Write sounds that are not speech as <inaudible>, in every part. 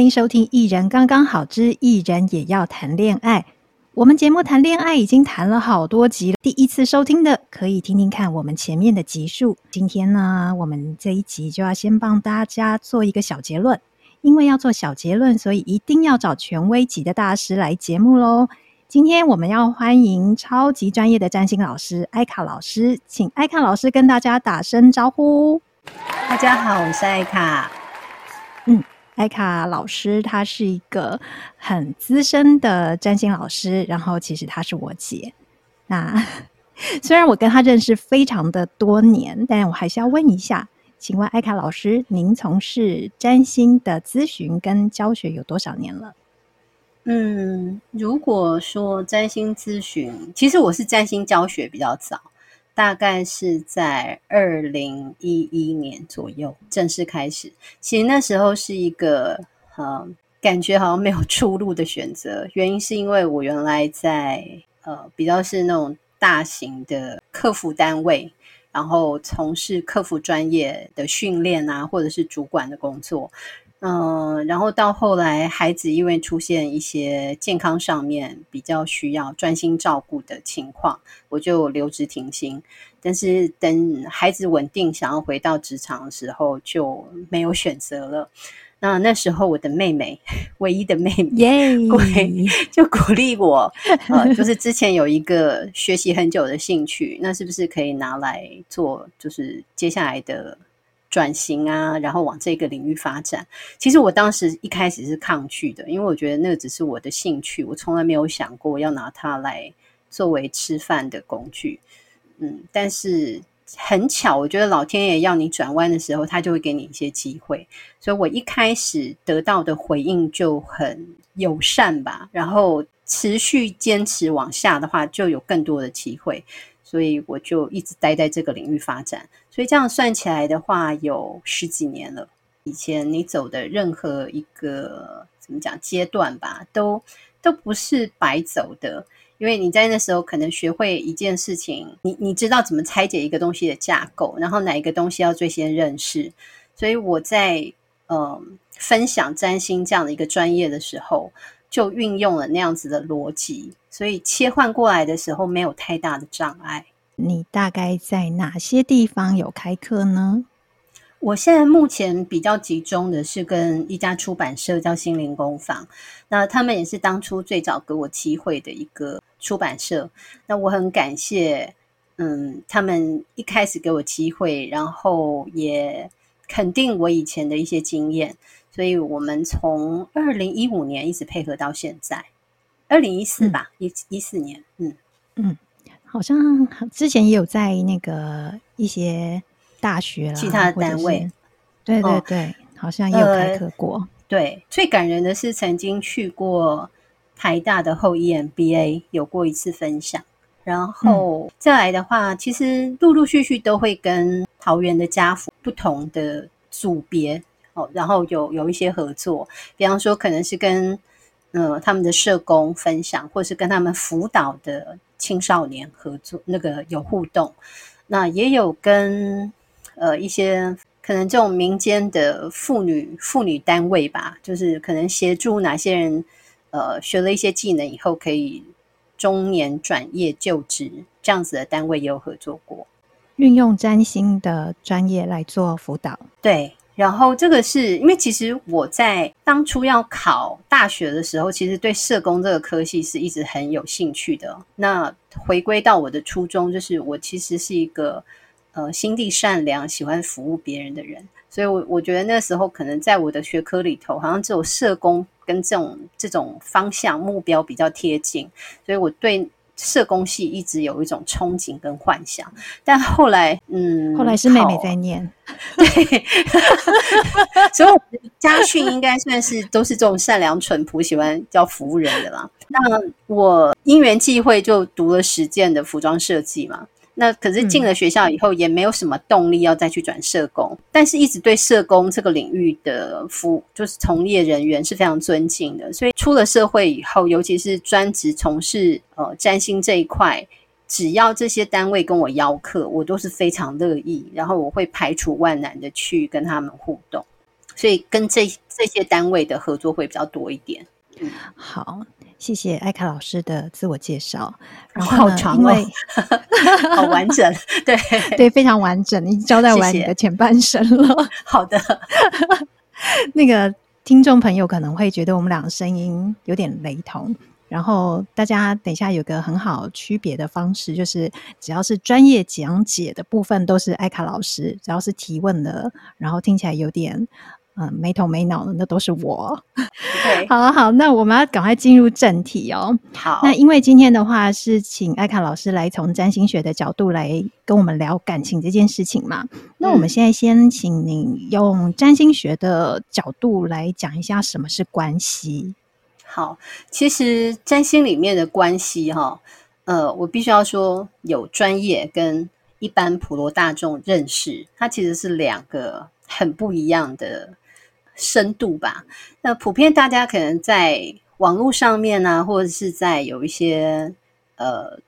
欢迎收听《艺人刚刚好之艺人也要谈恋爱》。我们节目谈恋爱已经谈了好多集了，第一次收听的可以听听看我们前面的集数。今天呢，我们这一集就要先帮大家做一个小结论，因为要做小结论，所以一定要找权威级的大师来节目喽。今天我们要欢迎超级专业的占星老师艾卡老师，请艾卡老师跟大家打声招呼。大家好，我是艾卡。嗯，艾卡老师她是一个很资深的占星老师，然后其实她是我姐。那 <laughs> 虽然我跟她认识非常的多年，但我还是要问一下，请问艾卡老师，您从事占星的咨询跟教学有多少年了？嗯，如果说占星咨询，其实我是占星教学比较早，大概是在二零一一年左右正式开始。其实那时候是一个呃，感觉好像没有出路的选择，原因是因为我原来在呃比较是那种大型的客服单位，然后从事客服专业的训练啊，或者是主管的工作。嗯、呃，然后到后来，孩子因为出现一些健康上面比较需要专心照顾的情况，我就留职停薪。但是等孩子稳定，想要回到职场的时候，就没有选择了。那那时候，我的妹妹，<laughs> 唯一的妹妹，耶 <laughs> 就鼓励我，<laughs> 呃，就是之前有一个学习很久的兴趣，那是不是可以拿来做？就是接下来的。转型啊，然后往这个领域发展。其实我当时一开始是抗拒的，因为我觉得那只是我的兴趣，我从来没有想过要拿它来作为吃饭的工具。嗯，但是很巧，我觉得老天爷要你转弯的时候，他就会给你一些机会。所以我一开始得到的回应就很友善吧，然后持续坚持往下的话，就有更多的机会。所以我就一直待在这个领域发展，所以这样算起来的话，有十几年了。以前你走的任何一个怎么讲阶段吧，都都不是白走的，因为你在那时候可能学会一件事情，你你知道怎么拆解一个东西的架构，然后哪一个东西要最先认识。所以我在呃分享占星这样的一个专业的时候，就运用了那样子的逻辑。所以切换过来的时候没有太大的障碍。你大概在哪些地方有开课呢？我现在目前比较集中的是跟一家出版社叫心灵工坊，那他们也是当初最早给我机会的一个出版社。那我很感谢，嗯，他们一开始给我机会，然后也肯定我以前的一些经验，所以我们从二零一五年一直配合到现在。二零一四吧，一一四年，嗯嗯，好像之前也有在那个一些大学啦，其他的单位，对对对，哦、好像也有开课过、呃。对，最感人的是曾经去过台大的后 EMBA，有过一次分享。然后、嗯、再来的话，其实陆陆续续都会跟桃园的家福不同的组别哦，然后有有一些合作，比方说可能是跟。呃，他们的社工分享，或是跟他们辅导的青少年合作，那个有互动。那也有跟呃一些可能这种民间的妇女妇女单位吧，就是可能协助哪些人呃学了一些技能以后可以中年转业就职，这样子的单位也有合作过，运用占星的专业来做辅导，对。然后这个是因为其实我在当初要考大学的时候，其实对社工这个科系是一直很有兴趣的。那回归到我的初衷，就是我其实是一个呃心地善良、喜欢服务别人的人。所以我，我觉得那时候可能在我的学科里头，好像只有社工跟这种这种方向目标比较贴近。所以我对。社工系一直有一种憧憬跟幻想，但后来，嗯，后来是妹妹在念，对，<laughs> 所以我家训应该算是都是这种善良淳朴、喜欢叫服务人的啦。那我因缘际会就读了实践的服装设计嘛。那可是进了学校以后，也没有什么动力要再去转社工，嗯、但是一直对社工这个领域的服就是从业人员是非常尊敬的。所以出了社会以后，尤其是专职从事呃占星这一块，只要这些单位跟我邀客，我都是非常乐意，然后我会排除万难的去跟他们互动。所以跟这这些单位的合作会比较多一点。嗯，好，谢谢艾卡老师的自我介绍。<laughs> 然后好长哦，<laughs> 好完整，<laughs> 对对，非常完整。你交代完你的前半生了。谢谢好的，那个听众朋友可能会觉得我们两个声音有点雷同。然后大家等一下有个很好区别的方式，就是只要是专业讲解的部分都是艾卡老师，只要是提问的，然后听起来有点嗯没头没脑的，那都是我。对，<laughs> 好好，那我们要赶快进入正题哦。好，那因为今天的话是请艾卡老师来从占星学的角度来跟我们聊感情这件事情嘛。那我们现在先请您用占星学的角度来讲一下什么是关系。好，其实占星里面的关系哈，呃，我必须要说，有专业跟一般普罗大众认识，它其实是两个很不一样的深度吧。那普遍大家可能在网络上面呢、啊，或者是在有一些呃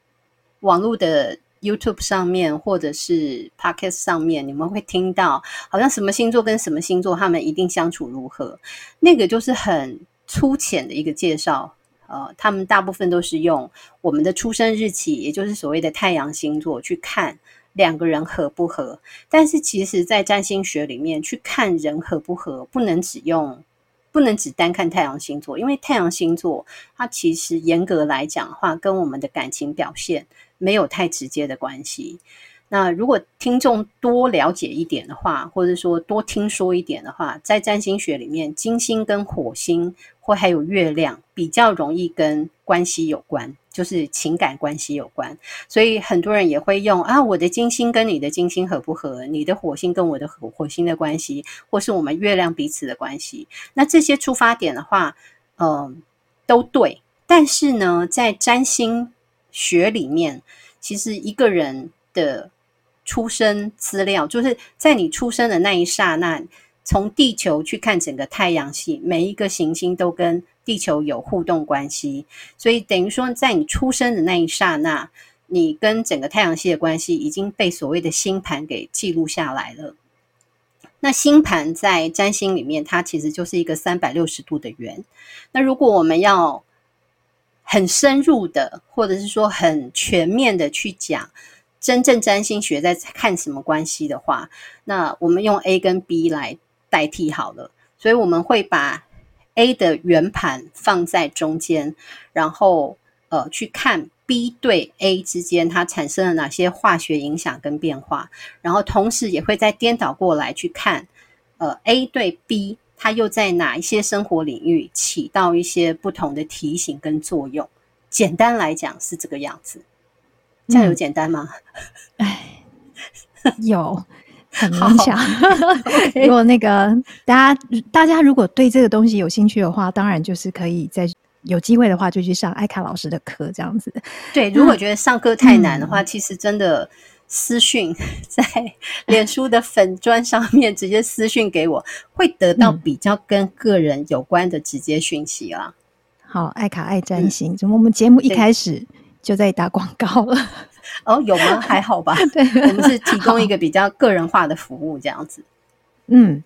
网络的 YouTube 上面，或者是 Podcast 上面，你们会听到好像什么星座跟什么星座他们一定相处如何，那个就是很。粗浅的一个介绍，呃，他们大部分都是用我们的出生日期，也就是所谓的太阳星座去看两个人合不合。但是其实，在占星学里面去看人合不合，不能只用，不能只单看太阳星座，因为太阳星座它其实严格来讲的话，跟我们的感情表现没有太直接的关系。那如果听众多了解一点的话，或者说多听说一点的话，在占星学里面，金星跟火星或还有月亮比较容易跟关系有关，就是情感关系有关。所以很多人也会用啊，我的金星跟你的金星合不合？你的火星跟我的火火星的关系，或是我们月亮彼此的关系。那这些出发点的话，嗯、都对。但是呢，在占星学里面，其实一个人的出生资料就是在你出生的那一刹那，从地球去看整个太阳系，每一个行星都跟地球有互动关系，所以等于说，在你出生的那一刹那，你跟整个太阳系的关系已经被所谓的星盘给记录下来了。那星盘在占星里面，它其实就是一个三百六十度的圆。那如果我们要很深入的，或者是说很全面的去讲。真正占星学在看什么关系的话，那我们用 A 跟 B 来代替好了。所以我们会把 A 的圆盘放在中间，然后呃去看 B 对 A 之间它产生了哪些化学影响跟变化，然后同时也会再颠倒过来去看呃 A 对 B 它又在哪一些生活领域起到一些不同的提醒跟作用。简单来讲是这个样子。这样有简单吗？哎、嗯，有很明显。<laughs> 如果那个 <laughs> 大家大家如果对这个东西有兴趣的话，当然就是可以在有机会的话就去上艾卡老师的课，这样子。对，如果觉得上课太难的话，嗯、其实真的私讯在 <laughs> 脸书的粉砖上面直接私讯给我，会得到比较跟个人有关的直接讯息啊。好，艾卡爱占星，怎么、嗯、我们节目一开始？就在打广告了 <laughs> 哦？有吗？还好吧。<laughs> 对，我们是提供一个比较个人化的服务，这样子。嗯，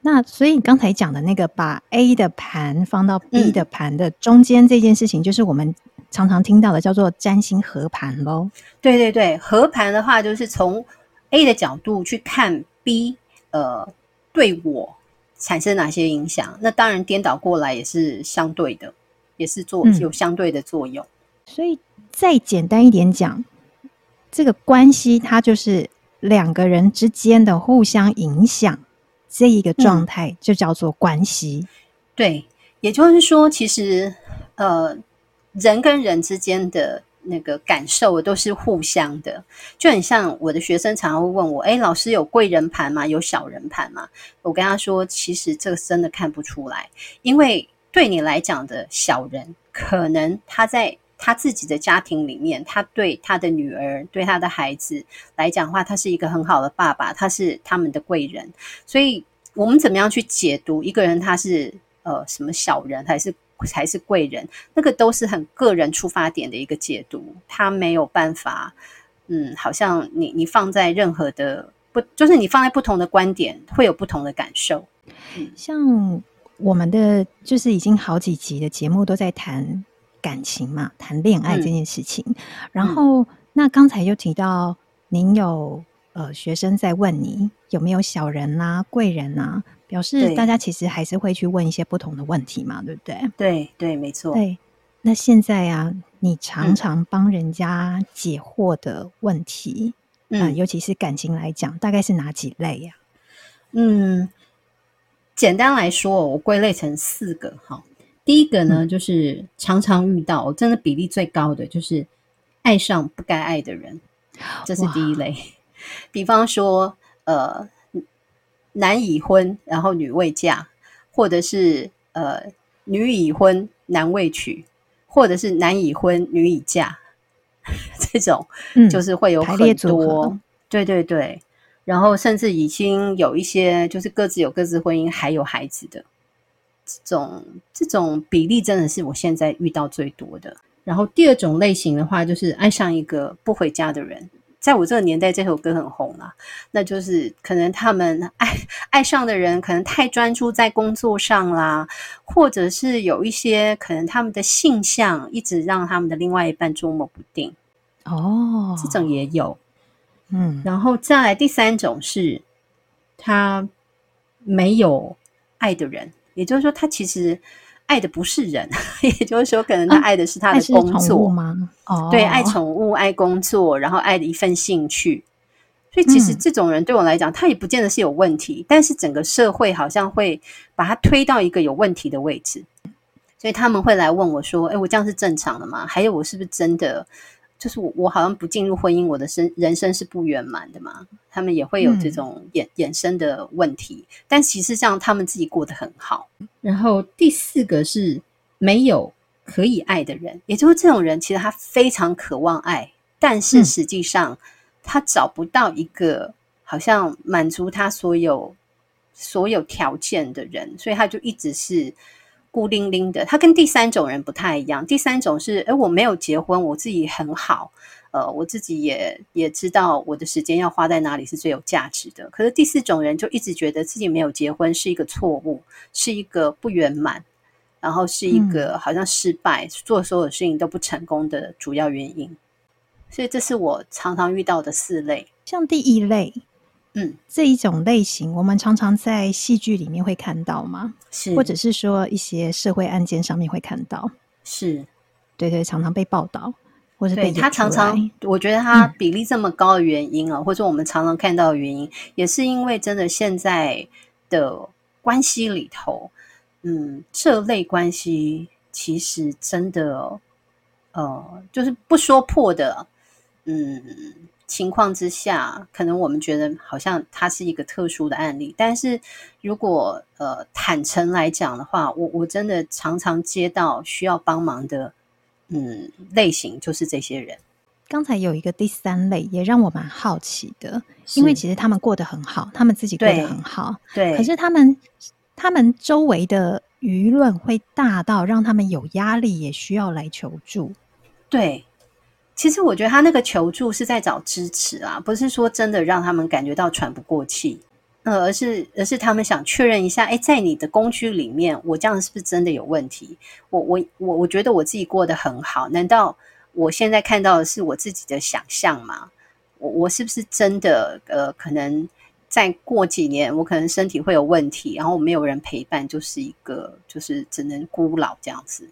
那所以你刚才讲的那个把 A 的盘放到 B 的盘的中间这件事情，就是我们常常听到的叫做占星合盘喽。对对对，合盘的话就是从 A 的角度去看 B，呃，对我产生哪些影响？那当然颠倒过来也是相对的，也是做有相对的作用。嗯，所以。再简单一点讲，这个关系它就是两个人之间的互相影响，这一个状态就叫做关系。对，也就是说，其实呃，人跟人之间的那个感受都是互相的，就很像我的学生常常会问我：“诶，老师有贵人盘吗？有小人盘吗？”我跟他说：“其实这个真的看不出来，因为对你来讲的小人，可能他在。”他自己的家庭里面，他对他的女儿、对他的孩子来讲的话，他是一个很好的爸爸，他是他们的贵人。所以，我们怎么样去解读一个人他是呃什么小人还是还是贵人？那个都是很个人出发点的一个解读，他没有办法，嗯，好像你你放在任何的不就是你放在不同的观点会有不同的感受。像我们的就是已经好几集的节目都在谈感情嘛，谈恋爱这件事情。嗯、然后、嗯、那刚才又提到您有呃学生在问你有没有小人啊、贵人啊，表示大家其实还是会去问一些不同的问题嘛，对不对？对对，没错。对，那现在啊，你常常帮人家解惑的问题。嗯嗯、呃，尤其是感情来讲，大概是哪几类呀、啊？嗯，简单来说，我归类成四个哈。第一个呢，嗯、就是常常遇到，真的比例最高的就是爱上不该爱的人，这是第一类。比方说，呃，男已婚，然后女未嫁，或者是呃，女已婚，男未娶，或者是男已婚，女已嫁。<laughs> 这种就是会有很多，嗯、对对对，然后甚至已经有一些就是各自有各自婚姻，还有孩子的这种这种比例，真的是我现在遇到最多的。然后第二种类型的话，就是爱上一个不回家的人。在我这个年代，这首歌很红啊。那就是可能他们爱爱上的人，可能太专注在工作上啦，或者是有一些可能他们的性向一直让他们的另外一半捉摸不定。哦，这种也有，嗯，然后再来第三种是，他没有爱的人，也就是说，他其实。爱的不是人，<laughs> 也就是说，可能他爱的是他的工作吗？哦，对，爱宠物、爱工作，然后爱的一份兴趣。所以，其实这种人对我来讲，嗯、他也不见得是有问题，但是整个社会好像会把他推到一个有问题的位置，所以他们会来问我说：“哎，我这样是正常的吗？还有，我是不是真的？”就是我，我好像不进入婚姻，我的生人生是不圆满的嘛。他们也会有这种衍衍生的问题，嗯、但其实上他们自己过得很好。然后第四个是没有可以爱的人，也就是这种人，其实他非常渴望爱，但是实际上他找不到一个好像满足他所有所有条件的人，所以他就一直是。孤零零的，他跟第三种人不太一样。第三种是，诶，我没有结婚，我自己很好，呃，我自己也也知道我的时间要花在哪里是最有价值的。可是第四种人就一直觉得自己没有结婚是一个错误，是一个不圆满，然后是一个好像失败，嗯、做所有事情都不成功的主要原因。所以这是我常常遇到的四类，像第一类。嗯，这一种类型，我们常常在戏剧里面会看到吗？是，或者是说一些社会案件上面会看到？是，对对，常常被报道，或者被他常常，我觉得他比例这么高的原因啊，嗯、或者我们常常看到的原因，也是因为真的现在的关系里头，嗯，这类关系其实真的，呃，就是不说破的，嗯。情况之下，可能我们觉得好像它是一个特殊的案例，但是如果呃坦诚来讲的话，我我真的常常接到需要帮忙的嗯类型，就是这些人。刚才有一个第三类，也让我蛮好奇的，因为其实他们过得很好，他们自己过得很好，对，对，可是他们他们周围的舆论会大到让他们有压力，也需要来求助，对。其实我觉得他那个求助是在找支持啊，不是说真的让他们感觉到喘不过气，呃，而是而是他们想确认一下，诶，在你的工具里面，我这样是不是真的有问题？我我我我觉得我自己过得很好，难道我现在看到的是我自己的想象吗？我我是不是真的呃，可能再过几年，我可能身体会有问题，然后没有人陪伴，就是一个就是只能孤老这样子，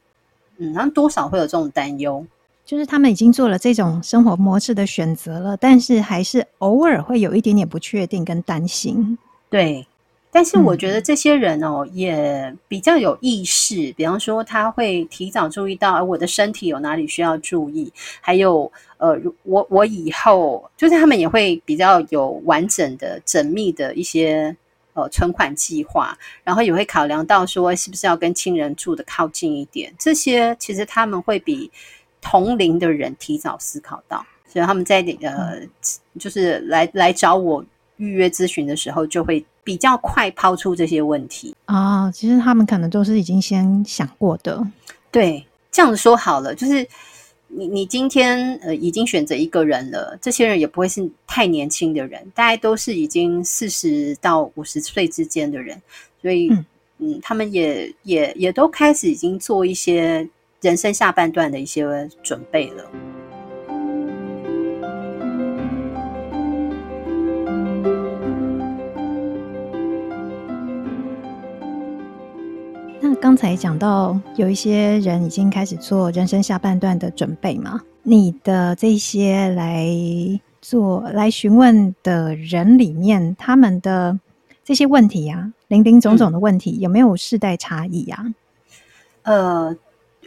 嗯，然后多少会有这种担忧。就是他们已经做了这种生活模式的选择了，但是还是偶尔会有一点点不确定跟担心。对，但是我觉得这些人哦，也比较有意识，比方说他会提早注意到我的身体有哪里需要注意，还有呃，我我以后就是他们也会比较有完整的、缜密的一些呃存款计划，然后也会考量到说是不是要跟亲人住得靠近一点，这些其实他们会比。同龄的人提早思考到，所以他们在呃，就是来来找我预约咨询的时候，就会比较快抛出这些问题啊。其实他们可能都是已经先想过的。对，这样子说好了，就是你你今天呃已经选择一个人了，这些人也不会是太年轻的人，大概都是已经四十到五十岁之间的人，所以嗯，嗯，他们也也也都开始已经做一些人生下半段的一些准备了。那刚才讲到有一些人已经开始做人生下半段的准备嘛？你的这些来做来询问的人里面，他们的这些问题啊，林林总总的问题，有没有世代差异呀？呃，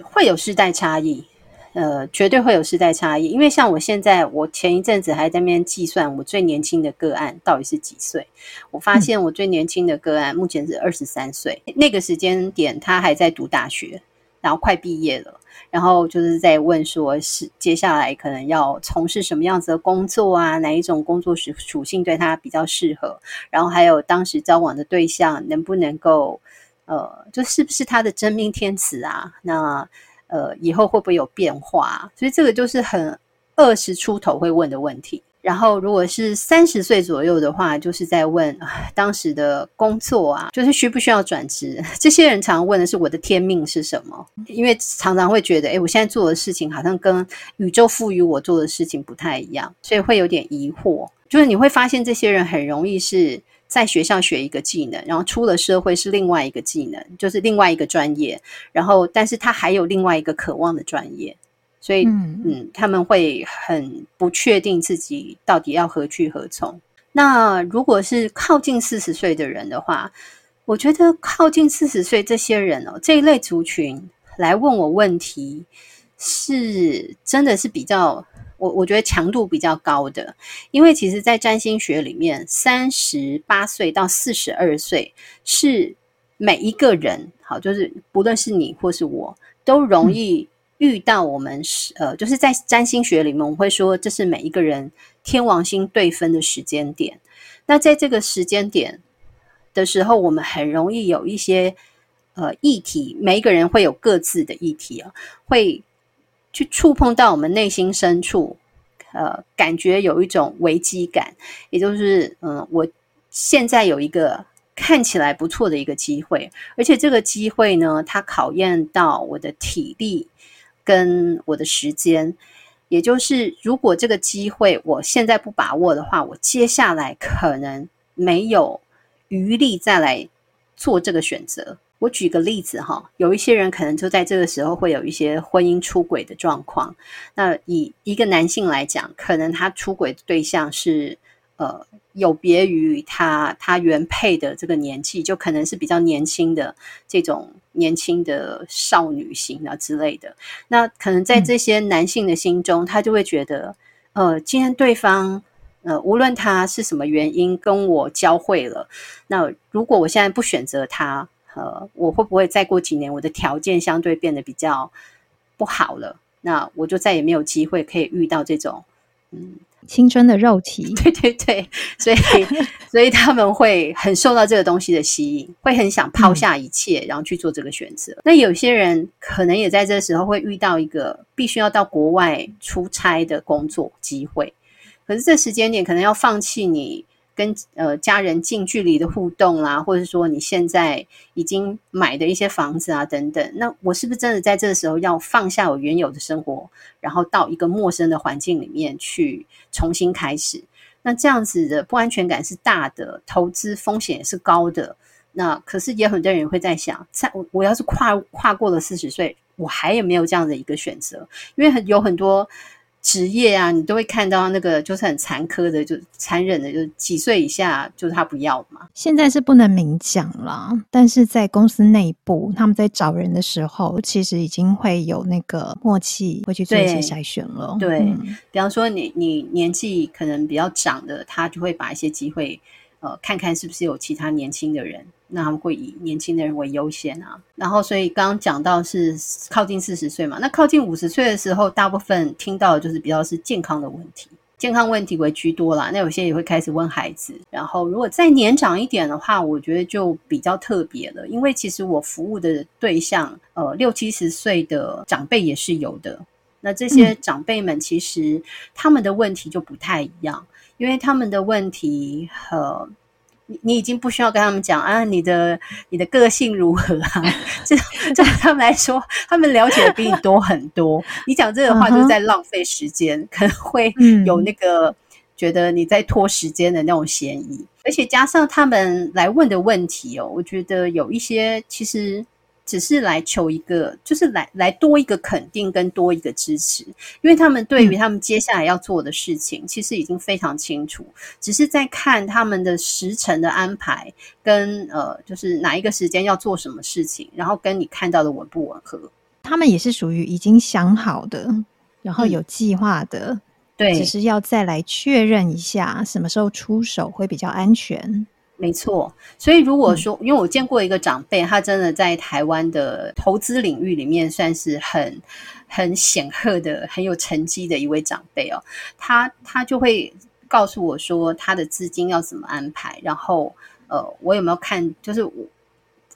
会有世代差异。呃，绝对会有世代差异，因为像我现在，我前一阵子还在那边计算我最年轻的个案到底是几岁。我发现我最年轻的个案目前是二十三岁，那个时间点他还在读大学，然后快毕业了，然后就是在问说是接下来可能要从事什么样子的工作啊，哪一种工作属属性对他比较适合，然后还有当时交往的对象能不能够，呃，就是不是他的真命天子啊？那。呃，以后会不会有变化？所以这个就是很二十出头会问的问题。然后，如果是三十岁左右的话，就是在问当时的工作啊，就是需不需要转职？<laughs> 这些人常问的是我的天命是什么？因为常常会觉得，诶，我现在做的事情好像跟宇宙赋予我做的事情不太一样，所以会有点疑惑。就是你会发现，这些人很容易是。在学校学一个技能，然后出了社会是另外一个技能，就是另外一个专业。然后，但是他还有另外一个渴望的专业，所以，嗯，嗯，他们会很不确定自己到底要何去何从。那如果是靠近四十岁的人的话，我觉得靠近四十岁这些人哦，这一类族群来问我问题，是真的是比较。我我觉得强度比较高的，因为其实，在占星学里面，三十八岁到四十二岁是每一个人，好，就是不论是你或是我，都容易遇到我们是、嗯、呃，就是在占星学里面，我们会说这是每一个人天王星对分的时间点。那在这个时间点的时候，我们很容易有一些呃议题，每一个人会有各自的议题啊，会。去触碰到我们内心深处，呃，感觉有一种危机感，也就是，嗯，我现在有一个看起来不错的一个机会，而且这个机会呢，它考验到我的体力跟我的时间，也就是，如果这个机会我现在不把握的话，我接下来可能没有余力再来做这个选择。我举个例子哈，有一些人可能就在这个时候会有一些婚姻出轨的状况。那以一个男性来讲，可能他出轨的对象是呃有别于他他原配的这个年纪，就可能是比较年轻的这种年轻的少女型啊之类的。那可能在这些男性的心中，他就会觉得，呃，今天对方呃无论他是什么原因跟我交汇了，那如果我现在不选择他。呃，我会不会再过几年，我的条件相对变得比较不好了？那我就再也没有机会可以遇到这种嗯 <laughs> 青春的肉体。<laughs> 对对对，所以所以他们会很受到这个东西的吸引，会很想抛下一切，然后去做这个选择。嗯。那有些人可能也在这时候会遇到一个必须要到国外出差的工作机会，可是这时间点可能要放弃你。跟呃家人近距离的互动啦，或者说你现在已经买的一些房子啊等等，那我是不是真的在这个时候要放下我原有的生活，然后到一个陌生的环境里面去重新开始？那这样子的不安全感是大的，投资风险也是高的。那可是也很多人会在想，在我我要是跨跨过了四十岁，我还有没有这样的一个选择？因为很有很多。职业啊，你都会看到那个就是很残苛的，就残忍的，就几岁以下就是他不要嘛。现在是不能明讲了，但是在公司内部，他们在找人的时候，其实已经会有那个默契，会去做一些筛选了。对，对嗯、比方说你你年纪可能比较长的，他就会把一些机会，呃，看看是不是有其他年轻的人。那他们会以年轻的人为优先啊，然后所以刚刚讲到是靠近四十岁嘛，那靠近五十岁的时候，大部分听到的就是比较是健康的问题，健康问题为居多啦。那有些也会开始问孩子，然后如果再年长一点的话，我觉得就比较特别了，因为其实我服务的对象，呃，六七十岁的长辈也是有的。那这些长辈们其实他们的问题就不太一样，因为他们的问题和你你已经不需要跟他们讲啊，你的你的个性如何啊？<laughs> 这这对他们来说，他们了解的比你多很多。你讲这个话就是在浪费时间，uh huh. 可能会有那个觉得你在拖时间的那种嫌疑。而且加上他们来问的问题哦，我觉得有一些其实。只是来求一个，就是来来多一个肯定跟多一个支持，因为他们对于他们接下来要做的事情，其实已经非常清楚，只是在看他们的时辰的安排跟呃，就是哪一个时间要做什么事情，然后跟你看到的吻不吻合。他们也是属于已经想好的，然后有计划的，嗯、对，只是要再来确认一下什么时候出手会比较安全。没错，所以如果说，因为我见过一个长辈，他真的在台湾的投资领域里面算是很很显赫的、很有成绩的一位长辈哦。他他就会告诉我说，他的资金要怎么安排，然后呃，我有没有看？就是我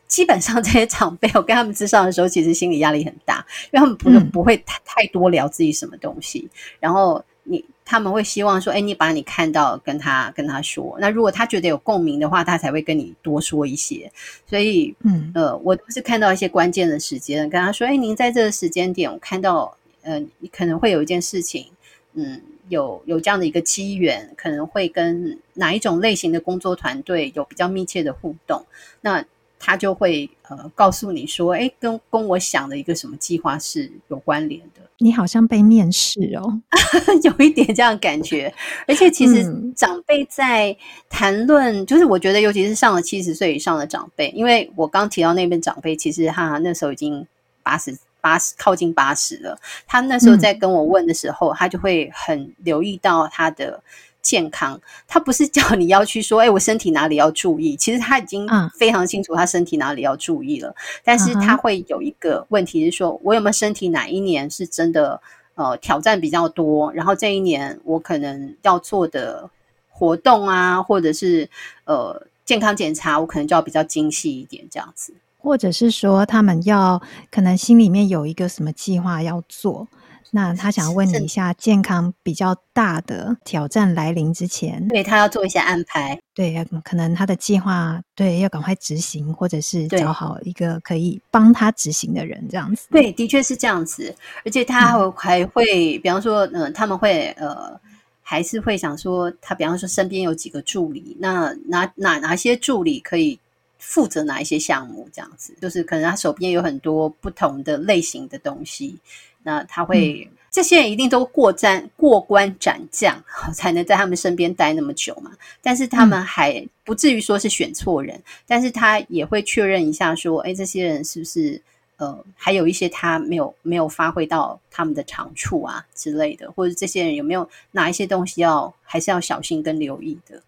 基本上 <laughs> 这些长辈，我跟他们咨商的时候，其实心理压力很大，因为他们不是不会太太多聊自己什么东西，然后你。他们会希望说：“哎，你把你看到跟他跟他说。那如果他觉得有共鸣的话，他才会跟你多说一些。所以，嗯呃，我都是看到一些关键的时间，跟他说：‘哎，您在这个时间点，我看到，呃，你可能会有一件事情，嗯，有有这样的一个机缘，可能会跟哪一种类型的工作团队有比较密切的互动。’那。”他就会呃告诉你说，哎，跟跟我想的一个什么计划是有关联的。你好像被面试哦，<laughs> 有一点这样感觉。而且其实长辈在谈论，嗯、就是我觉得尤其是上了七十岁以上的长辈，因为我刚提到那边长辈，其实他那时候已经八十八十靠近八十了。他那时候在跟我问的时候，嗯、他就会很留意到他的。健康，他不是叫你要去说，哎、欸，我身体哪里要注意？其实他已经非常清楚他身体哪里要注意了。嗯、但是他会有一个问题是说，我有没有身体哪一年是真的呃挑战比较多？然后这一年我可能要做的活动啊，或者是呃健康检查，我可能就要比较精细一点，这样子。或者是说，他们要可能心里面有一个什么计划要做。那他想要问你一下，健康比较大的挑战来临之前，对他要做一些安排，对，可能他的计划对要赶快执行，或者是找好一个可以帮他执行的人，这样子。对，的确是这样子，而且他还会，嗯、比方说，嗯、呃，他们会呃，还是会想说，他比方说身边有几个助理，那哪哪哪些助理可以负责哪一些项目，这样子，就是可能他手边有很多不同的类型的东西。那他会，嗯、这些人一定都过战过关斩将，<laughs> 才能在他们身边待那么久嘛。但是他们还不至于说是选错人，嗯、但是他也会确认一下，说，哎，这些人是不是呃，还有一些他没有没有发挥到他们的长处啊之类的，或者这些人有没有哪一些东西要还是要小心跟留意的。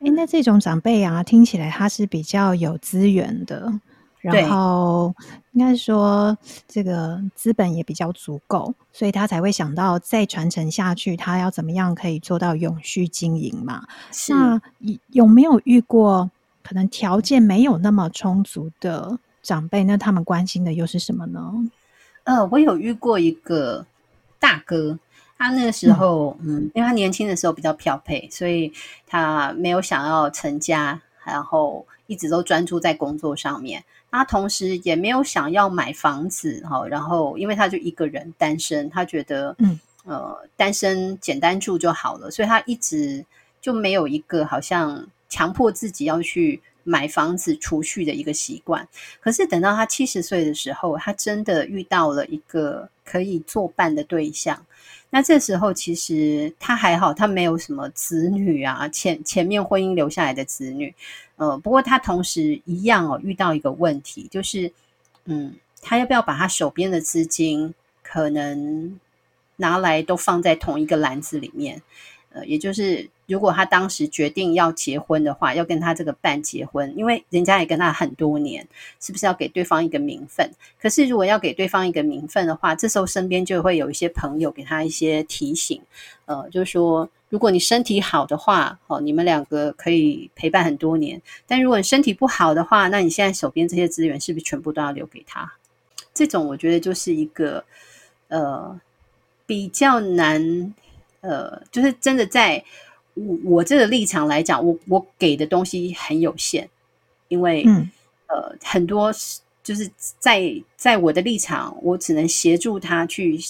哎，那这种长辈啊，听起来他是比较有资源的。然后应该说，这个资本也比较足够，所以他才会想到再传承下去，他要怎么样可以做到永续经营嘛？是。那有没有遇过可能条件没有那么充足的长辈？那他们关心的又是什么呢？呃，我有遇过一个大哥，他那个时候，嗯，嗯，因为他年轻的时候比较漂配，所以他没有想要成家，然后一直都专注在工作上面。他同时也没有想要买房子哈，然后因为他就一个人单身，他觉得嗯呃单身简单住就好了，所以他一直就没有一个好像强迫自己要去买房子储蓄的一个习惯。可是等到他七十岁的时候，他真的遇到了一个可以作伴的对象。那这时候其实他还好，他没有什么子女啊，前前面婚姻留下来的子女。呃，不过他同时一样哦，遇到一个问题，就是，嗯，他要不要把他手边的资金可能拿来都放在同一个篮子里面？呃，也就是。如果他当时决定要结婚的话，要跟他这个伴结婚，因为人家也跟他很多年，是不是要给对方一个名分？可是如果要给对方一个名分的话，这时候身边就会有一些朋友给他一些提醒，呃，就是说，如果你身体好的话，哦，你们两个可以陪伴很多年；但如果你身体不好的话，那你现在手边这些资源是不是全部都要留给他？这种我觉得就是一个，呃。比较难，呃，就是真的在我我这个立场来讲，我我给的东西很有限，因为、嗯、呃很多就是在在我的立场，我只能协助他去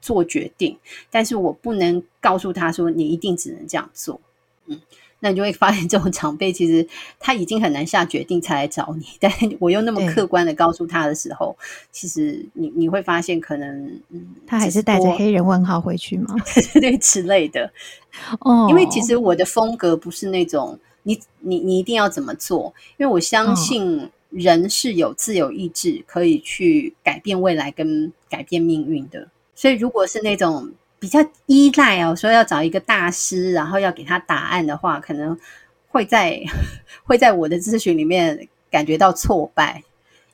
做决定，但是我不能告诉他说你一定只能这样做，嗯。那你就会发现，这种长辈其实他已经很难下决定才来找你，但我又那么客观的告诉他的时候，其实你你会发现，可能嗯，他还是带着黑人问号回去吗？<laughs> 对之类的 <laughs> 哦。因为其实我的风格不是那种你你你一定要怎么做，因为我相信人是有自由意志，可以去改变未来跟改变命运的。所以如果是那种。比较依赖哦，说要找一个大师，然后要给他答案的话，可能会在 <laughs> 会在我的咨询里面感觉到挫败，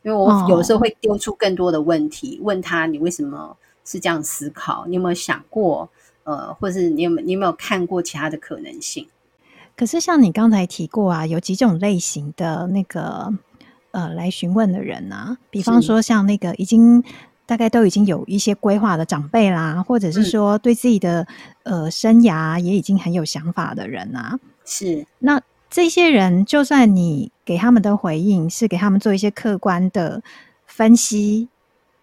因为我有时候会丢出更多的问题，问他你为什么是这样思考？你有没有想过？呃，或是你有没有你有没有看过其他的可能性？可是像你刚才提过啊，有几种类型的那个呃来询问的人啊，比方说像那个已经。大概都已经有一些规划的长辈啦，或者是说对自己的、嗯、呃生涯也已经很有想法的人啊。是，那这些人，就算你给他们的回应是给他们做一些客观的分析，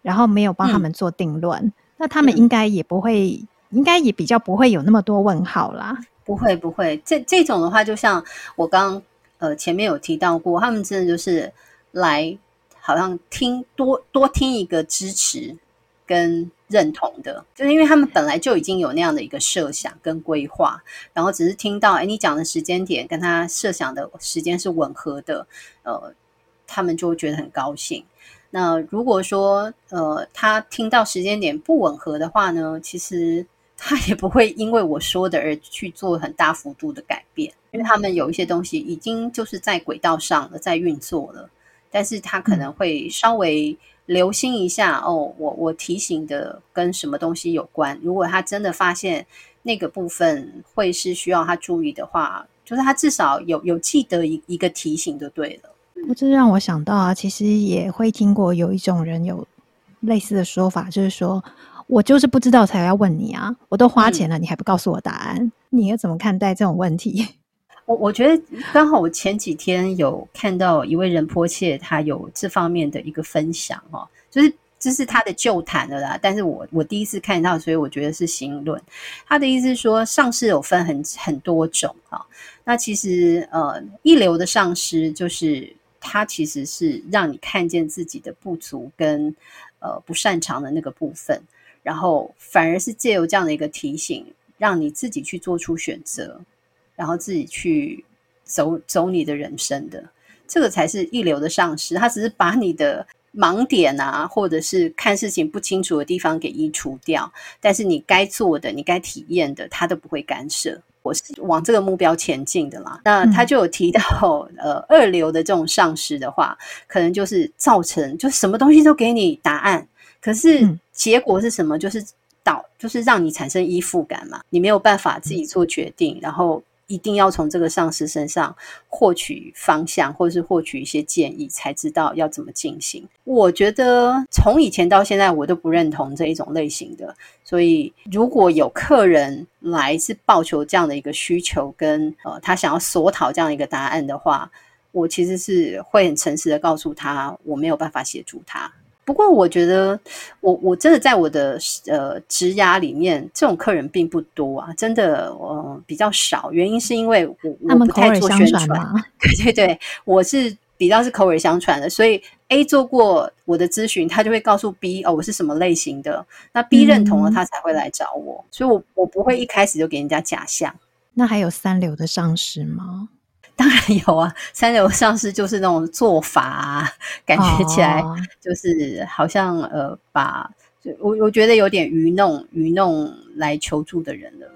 然后没有帮他们做定论，嗯、那他们应该也不会，嗯、应该也比较不会有那么多问号啦。不会，不会。这这种的话，就像我刚呃前面有提到过，他们真的就是来。好像听多多听一个支持跟认同的，就是因为他们本来就已经有那样的一个设想跟规划，然后只是听到，哎，你讲的时间点跟他设想的时间是吻合的，呃，他们就会觉得很高兴。那如果说，呃，他听到时间点不吻合的话呢，其实 <laughs> 他也不会因为我说的而去做很大幅度的改变，因为他们有一些东西已经就是在轨道上了，在运作了。但是他可能会稍微留心一下、嗯、哦，我我提醒的跟什么东西有关？如果他真的发现那个部分会是需要他注意的话，就是他至少有有记得一一个提醒就对了。这让我想到啊，其实也会听过有一种人有类似的说法，就是说我就是不知道才要问你啊，我都花钱了，你还不告诉我答案，嗯、你要怎么看待这种问题？我我觉得刚好我前几天有看到一位仁波切，他有这方面的一个分享哈，就是这是他的旧谈了啦。但是我我第一次看到，所以我觉得是新论。他的意思是说，上师有分很很多种哈。那其实呃，一流的上师就是他其实是让你看见自己的不足跟呃不擅长的那个部分，然后反而是借由这样的一个提醒，让你自己去做出选择。然后自己去走走你的人生的，这个才是一流的上师。他只是把你的盲点啊，或者是看事情不清楚的地方给移除掉，但是你该做的、你该体验的，他都不会干涉。我是往这个目标前进的啦。那他就有提到，呃，二流的这种上师的话，可能就是造成，就什么东西都给你答案，可是结果是什么？就是导，就是让你产生依附感嘛，你没有办法自己做决定，然后。一定要从这个上司身上获取方向，或者是获取一些建议，才知道要怎么进行。我觉得从以前到现在，我都不认同这一种类型的。所以，如果有客人来是抱求这样的一个需求，跟呃他想要索讨这样一个答案的话，我其实是会很诚实的告诉他，我没有办法协助他。不过，我觉得我我真的在我的呃职涯里面，这种客人并不多啊，真的呃比较少。原因是因为我我不太做宣传，<laughs> 对对对，我是比较是口耳相传的。所以 A 做过我的咨询，他就会告诉 B 哦，我是什么类型的。那 B 认同了，他才会来找我。嗯、所以我我不会一开始就给人家假象。那还有三流的上师吗？当然有啊，三流上市就是那种做法啊，感觉起来就是好像呃，把我我觉得有点愚弄愚弄来求助的人了。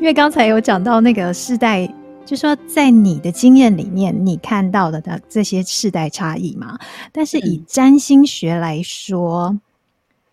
因为刚才有讲到那个世代。就说在你的经验里面，你看到的的这些世代差异嘛？但是以占星学来说，嗯、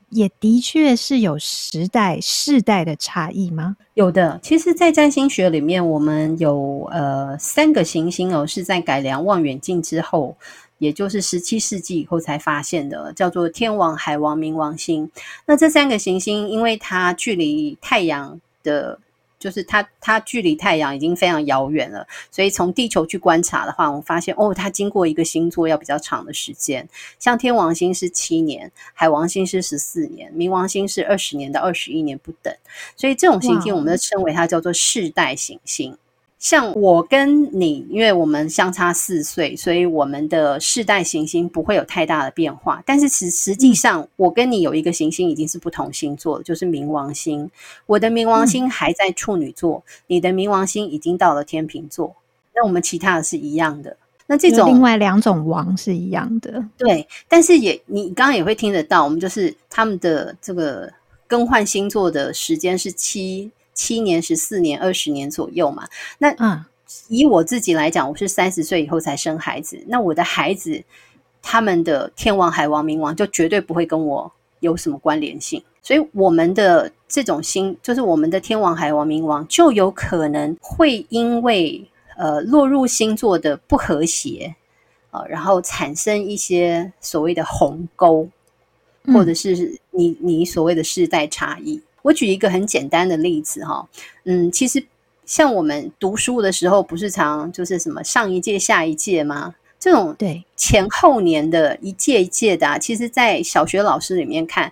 也的确是有时代世代的差异吗？有的，其实，在占星学里面，我们有呃三个行星哦，是在改良望远镜之后，也就是十七世纪以后才发现的，叫做天王、海王、冥王星。那这三个行星，因为它距离太阳的。就是它，它距离太阳已经非常遥远了，所以从地球去观察的话，我们发现哦，它经过一个星座要比较长的时间。像天王星是七年，海王星是十四年，冥王星是二十年到二十一年不等。所以这种行星，我们就称为它叫做世代行星。像我跟你，因为我们相差四岁，所以我们的世代行星不会有太大的变化。但是实实际上，我跟你有一个行星已经是不同星座了，就是冥王星。我的冥王星还在处女座，嗯、你的冥王星已经到了天秤座。那我们其他的是一样的。那这种另外两种王是一样的，对。但是也你刚刚也会听得到，我们就是他们的这个更换星座的时间是七。七年、十四年、二十年左右嘛。那嗯，以我自己来讲，我是三十岁以后才生孩子。那我的孩子，他们的天王、海王、冥王，就绝对不会跟我有什么关联性。所以，我们的这种星，就是我们的天王、海王、冥王，就有可能会因为呃落入星座的不和谐啊、呃，然后产生一些所谓的鸿沟，或者是你你所谓的世代差异。我举一个很简单的例子哈，嗯，其实像我们读书的时候，不是常就是什么上一届、下一届吗？这种对前后年的一届一届的，啊，其实，在小学老师里面看，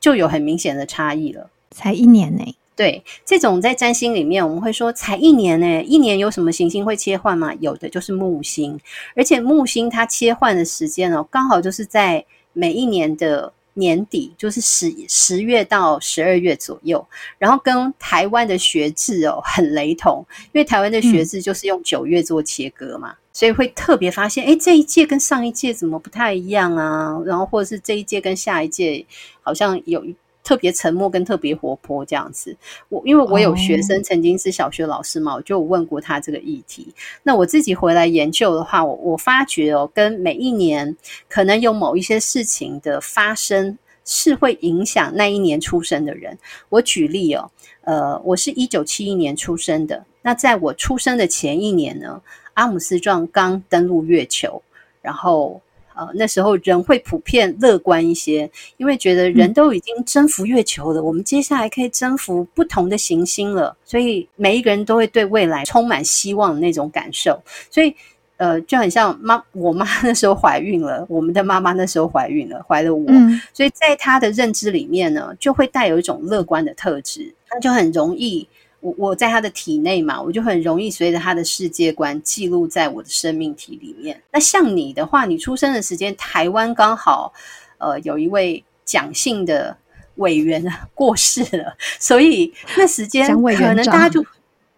就有很明显的差异了。才一年呢？对，这种在占星里面，我们会说才一年呢，一年有什么行星会切换吗？有的就是木星，而且木星它切换的时间哦，刚好就是在每一年的。年底就是十十月到十二月左右，然后跟台湾的学制哦很雷同，因为台湾的学制就是用九月做切割嘛，嗯、所以会特别发现，哎，这一届跟上一届怎么不太一样啊？然后或者是这一届跟下一届好像有特别沉默跟特别活泼这样子，我因为我有学生曾经是小学老师嘛，我就问过他这个议题。那我自己回来研究的话，我我发觉哦，跟每一年可能有某一些事情的发生是会影响那一年出生的人。我举例哦，呃，我是一九七一年出生的，那在我出生的前一年呢，阿姆斯壮刚登陆月球，然后。呃，那时候人会普遍乐观一些，因为觉得人都已经征服月球了，嗯、我们接下来可以征服不同的行星了，所以每一个人都会对未来充满希望的那种感受。所以，呃，就很像妈，我妈 <laughs> 那时候怀孕了，我们的妈妈那时候怀孕了，怀了我，嗯、所以在她的认知里面呢，就会带有一种乐观的特质，那就很容易。我我在他的体内嘛，我就很容易随着他的世界观记录在我的生命体里面。那像你的话，你出生的时间，台湾刚好呃有一位蒋姓的委员过世了，所以那时间可能大家就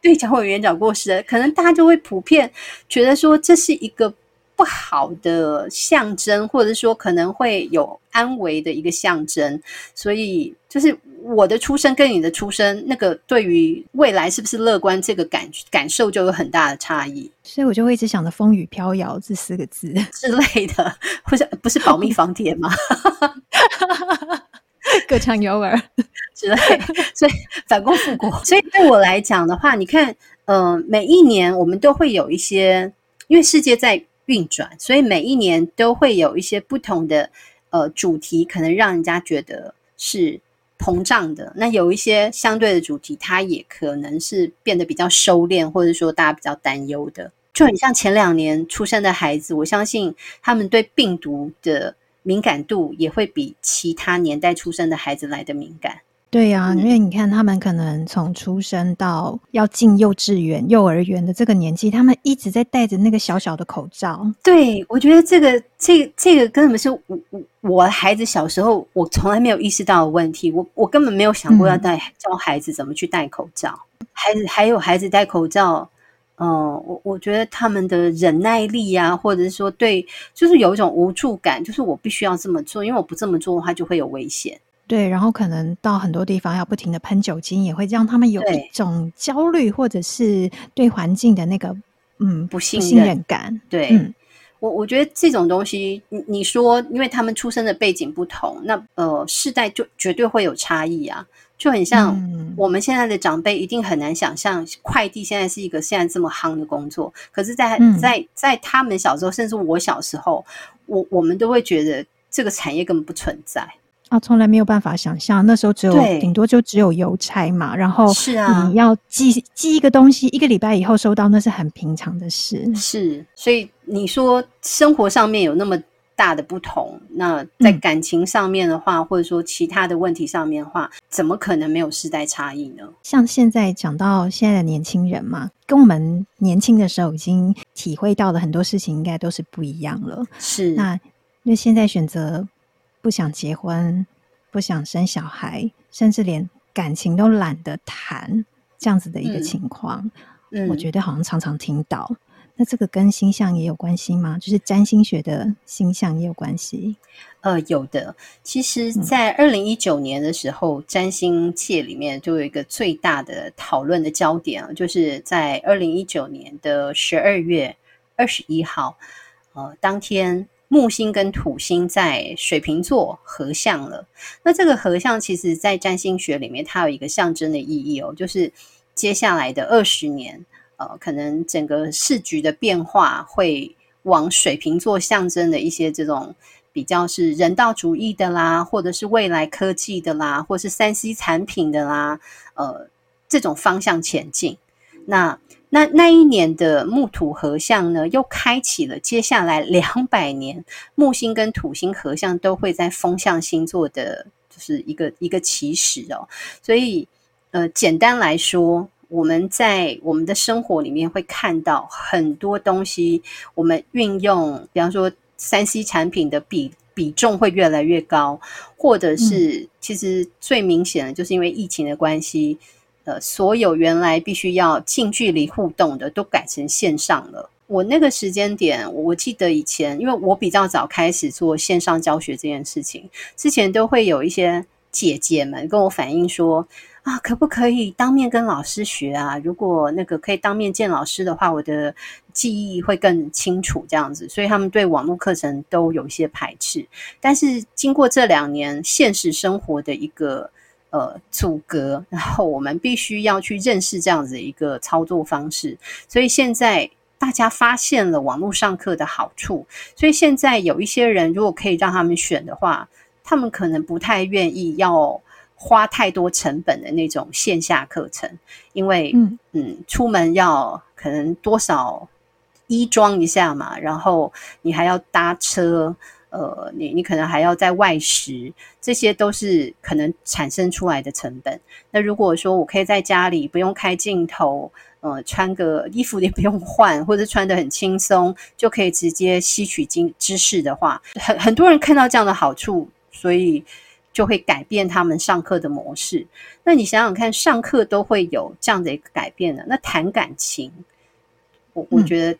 对蒋委员长过世了，可能大家就会普遍觉得说这是一个不好的象征，或者说可能会有安危的一个象征，所以就是。我的出生跟你的出生，那个对于未来是不是乐观，这个感感受就有很大的差异。所以我就会一直想着“风雨飘摇”这四个字之类的，或者不是保密防谍吗？<laughs> 各唱幼儿之类，所以反攻复国。所以对我来讲的话，你看，嗯、呃，每一年我们都会有一些，因为世界在运转，所以每一年都会有一些不同的呃主题，可能让人家觉得是。膨胀的，那有一些相对的主题，它也可能是变得比较收敛，或者说大家比较担忧的，就很像前两年出生的孩子，我相信他们对病毒的敏感度也会比其他年代出生的孩子来得敏感。对呀、啊，因为你看，他们可能从出生到要进幼稚园、幼儿园的这个年纪，他们一直在戴着那个小小的口罩。对，我觉得这个、这个、这个根本是我我我孩子小时候我从来没有意识到的问题。我我根本没有想过要带教孩子怎么去戴口罩。嗯、孩子还有孩子戴口罩，嗯、呃，我我觉得他们的忍耐力啊，或者是说对，就是有一种无助感，就是我必须要这么做，因为我不这么做的话就会有危险。对，然后可能到很多地方要不停的喷酒精，也会让他们有一种焦虑，或者是对环境的那个嗯不信任感。对，嗯，我我觉得这种东西，你你说，因为他们出生的背景不同，那呃，世代就绝对会有差异啊。就很像我们现在的长辈，一定很难想象快递现在是一个现在这么夯的工作。可是在，在在在他们小时候，甚至我小时候，我我们都会觉得这个产业根本不存在啊，从来没有办法想象。那时候只有顶多就只有邮差嘛，然后是啊，你要寄寄一个东西，一个礼拜以后收到，那是很平常的事。是，所以你说生活上面有那么大的不同，那在感情上面的话，嗯、或者说其他的问题上面的话，怎么可能没有世代差异呢？像现在讲到现在的年轻人嘛，跟我们年轻的时候已经体会到的很多事情，应该都是不一样了。是，那因为现在选择不想结婚、不想生小孩，甚至连感情都懒得谈，这样子的一个情况，嗯，我觉得好像常常听到。那这个跟星象也有关系吗？就是占星学的星象也有关系？呃，有的。其实，在二零一九年的时候，嗯、占星界里面就有一个最大的讨论的焦点啊，就是在二零一九年的十二月二十一号，呃，当天木星跟土星在水瓶座合相了。那这个合相，其实在占星学里面，它有一个象征的意义哦，就是接下来的二十年。呃，可能整个市局的变化会往水瓶座象征的一些这种比较是人道主义的啦，或者是未来科技的啦，或是三 C 产品的啦，呃，这种方向前进。那那那一年的木土合相呢，又开启了接下来 <laughs> 两百年木星跟土星合相都会在风象星座的，就是一个一个起始哦。所以，呃，简单来说。我们在我们的生活里面会看到很多东西，我们运用，比方说三 C 产品的比比重会越来越高，或者是其实最明显的就是因为疫情的关系，呃，所有原来必须要近距离互动的都改成线上了。我那个时间点，我记得以前，因为我比较早开始做线上教学这件事情，之前都会有一些姐姐们跟我反映说。啊，可不可以当面跟老师学啊？如果那个可以当面见老师的话，我的记忆会更清楚。这样子，所以他们对网络课程都有一些排斥。但是经过这两年现实生活的一个呃阻隔，然后我们必须要去认识这样子一个操作方式。所以现在大家发现了网络上课的好处，所以现在有一些人如果可以让他们选的话，他们可能不太愿意要。花太多成本的那种线下课程，因为嗯嗯，出门要可能多少衣装一下嘛，然后你还要搭车，呃，你你可能还要在外食，这些都是可能产生出来的成本。那如果说我可以在家里不用开镜头，呃，穿个衣服也不用换，或者穿得很轻松，就可以直接吸取经知识的话，很很多人看到这样的好处，所以。就会改变他们上课的模式。那你想想看，上课都会有这样的一个改变的，那谈感情，我我觉得，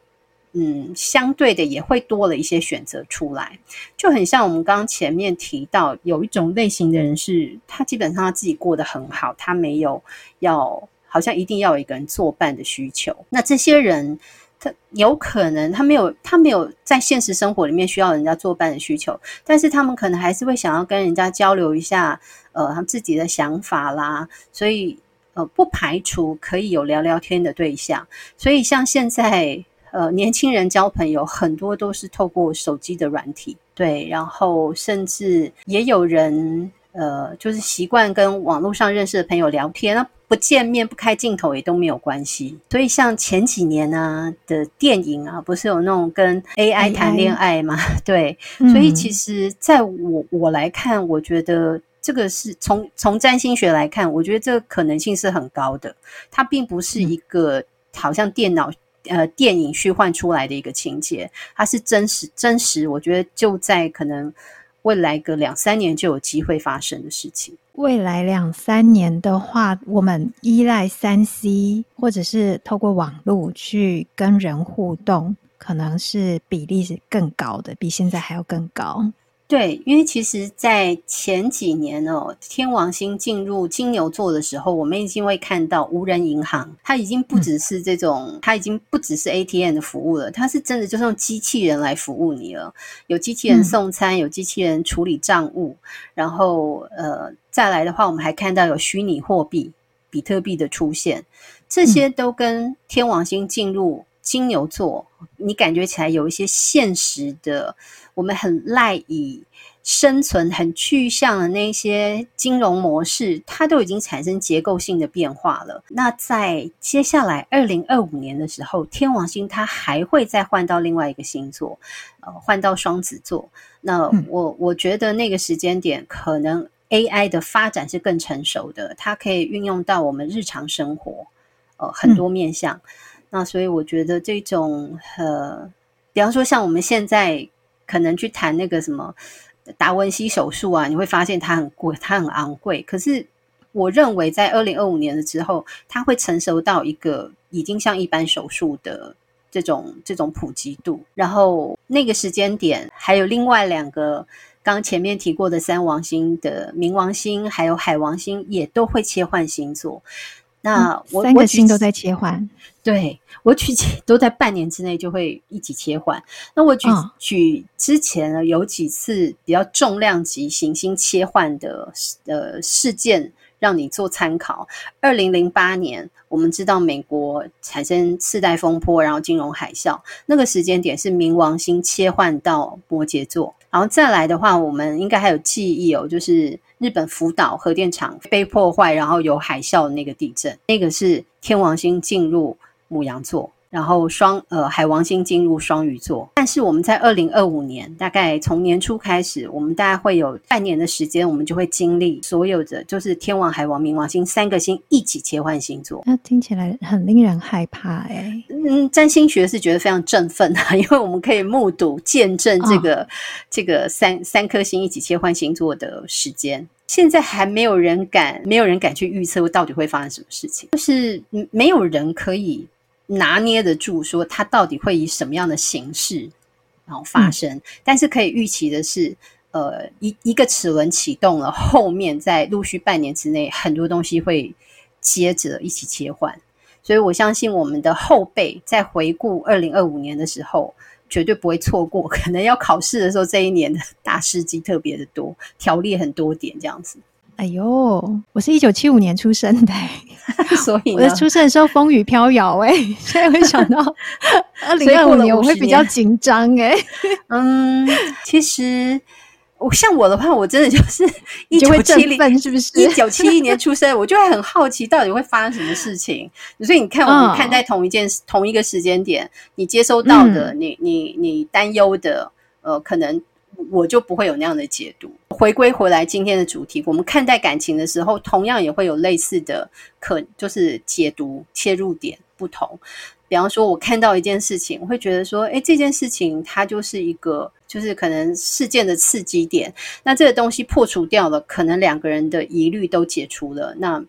嗯，相对的也会多了一些选择出来。就很像我们刚刚前面提到，有一种类型的人是，他基本上他自己过得很好，他没有要好像一定要有一个人作伴的需求。那这些人。他有可能他没有他没有在现实生活里面需要人家作伴的需求，但是他们可能还是会想要跟人家交流一下，呃，他自己的想法啦，所以呃，不排除可以有聊聊天的对象。所以像现在呃，年轻人交朋友很多都是透过手机的软体，对，然后甚至也有人呃，就是习惯跟网络上认识的朋友聊天。那不见面不开镜头也都没有关系，所以像前几年啊的电影啊，不是有那种跟 AI 谈恋爱吗? <laughs> 对，所以其实在我我来看，我觉得这个是从从占星学来看，我觉得这个可能性是很高的。它并不是一个好像电脑呃电影虚幻出来的一个情节，它是真实真实。我觉得就在可能未来个两三年就有机会发生的事情。未来两三年的话，我们依赖三 C 或者是透过网络去跟人互动，可能是比例是更高的，比现在还要更高。对，因为其实，在前几年哦，天王星进入金牛座的时候，我们已经会看到无人银行，它已经不只是这种，嗯、它已经不只是 ATM 的服务了，它是真的就是用机器人来服务你了。有机器人送餐，有机器人处理账务，嗯、然后呃，再来的话，我们还看到有虚拟货币比特币的出现，这些都跟天王星进入。金牛座，你感觉起来有一些现实的，我们很赖以生存、很具象的那些金融模式，它都已经产生结构性的变化了。那在接下来二零二五年的时候，天王星它还会再换到另外一个星座，呃，换到双子座。那我我觉得那个时间点，可能 AI 的发展是更成熟的，它可以运用到我们日常生活，呃，很多面向。嗯那所以我觉得这种呃，比方说像我们现在可能去谈那个什么达文西手术啊，你会发现它很贵，它很昂贵。可是我认为在二零二五年的之后，它会成熟到一个已经像一般手术的这种这种普及度。然后那个时间点，还有另外两个刚前面提过的三王星的冥王星，还有海王星，也都会切换星座。那我、嗯、三个星都在切换，对，我举都在半年之内就会一起切换。那我举、哦、举之前呢，有几次比较重量级行星切换的呃事件，让你做参考。二零零八年，我们知道美国产生次贷风波，然后金融海啸，那个时间点是冥王星切换到摩羯座。然后再来的话，我们应该还有记忆哦，就是。日本福岛核电厂被破坏，然后有海啸的那个地震，那个是天王星进入母羊座。然后双呃海王星进入双鱼座，但是我们在二零二五年，大概从年初开始，我们大概会有半年的时间，我们就会经历所有的就是天王、海王、冥王星三个星一起切换星座。那听起来很令人害怕哎。嗯，占星学是觉得非常振奋啊，因为我们可以目睹见证这个、哦、这个三三颗星一起切换星座的时间。现在还没有人敢，没有人敢去预测到底会发生什么事情，就是没有人可以。拿捏得住，说它到底会以什么样的形式然后发生？嗯、但是可以预期的是，呃，一一个齿轮启动了，后面在陆续半年之内，很多东西会接着一起切换。所以我相信我们的后辈在回顾二零二五年的时候，绝对不会错过。可能要考试的时候，这一年的大事记特别的多，条例很多点这样子。哎呦，我是一九七五年出生的，<laughs> <laughs> 所以我在出生的时候风雨飘摇哎，<laughs> 现在会想到二零二五年我会比较紧张哎。嗯，其实我像我的话，我真的就是一九七零是不是？一九七一年出生，我就会很好奇到底会发生什么事情。所以你看，我们看待同一件同一个时间点，你接收到的，嗯、你你你担忧的，呃，可能。我就不会有那样的解读。回归回来，今天的主题，我们看待感情的时候，同样也会有类似的可，就是解读切入点不同。比方说，我看到一件事情，我会觉得说，诶，这件事情它就是一个。就是可能事件的刺激点，那这个东西破除掉了，可能两个人的疑虑都解除了，那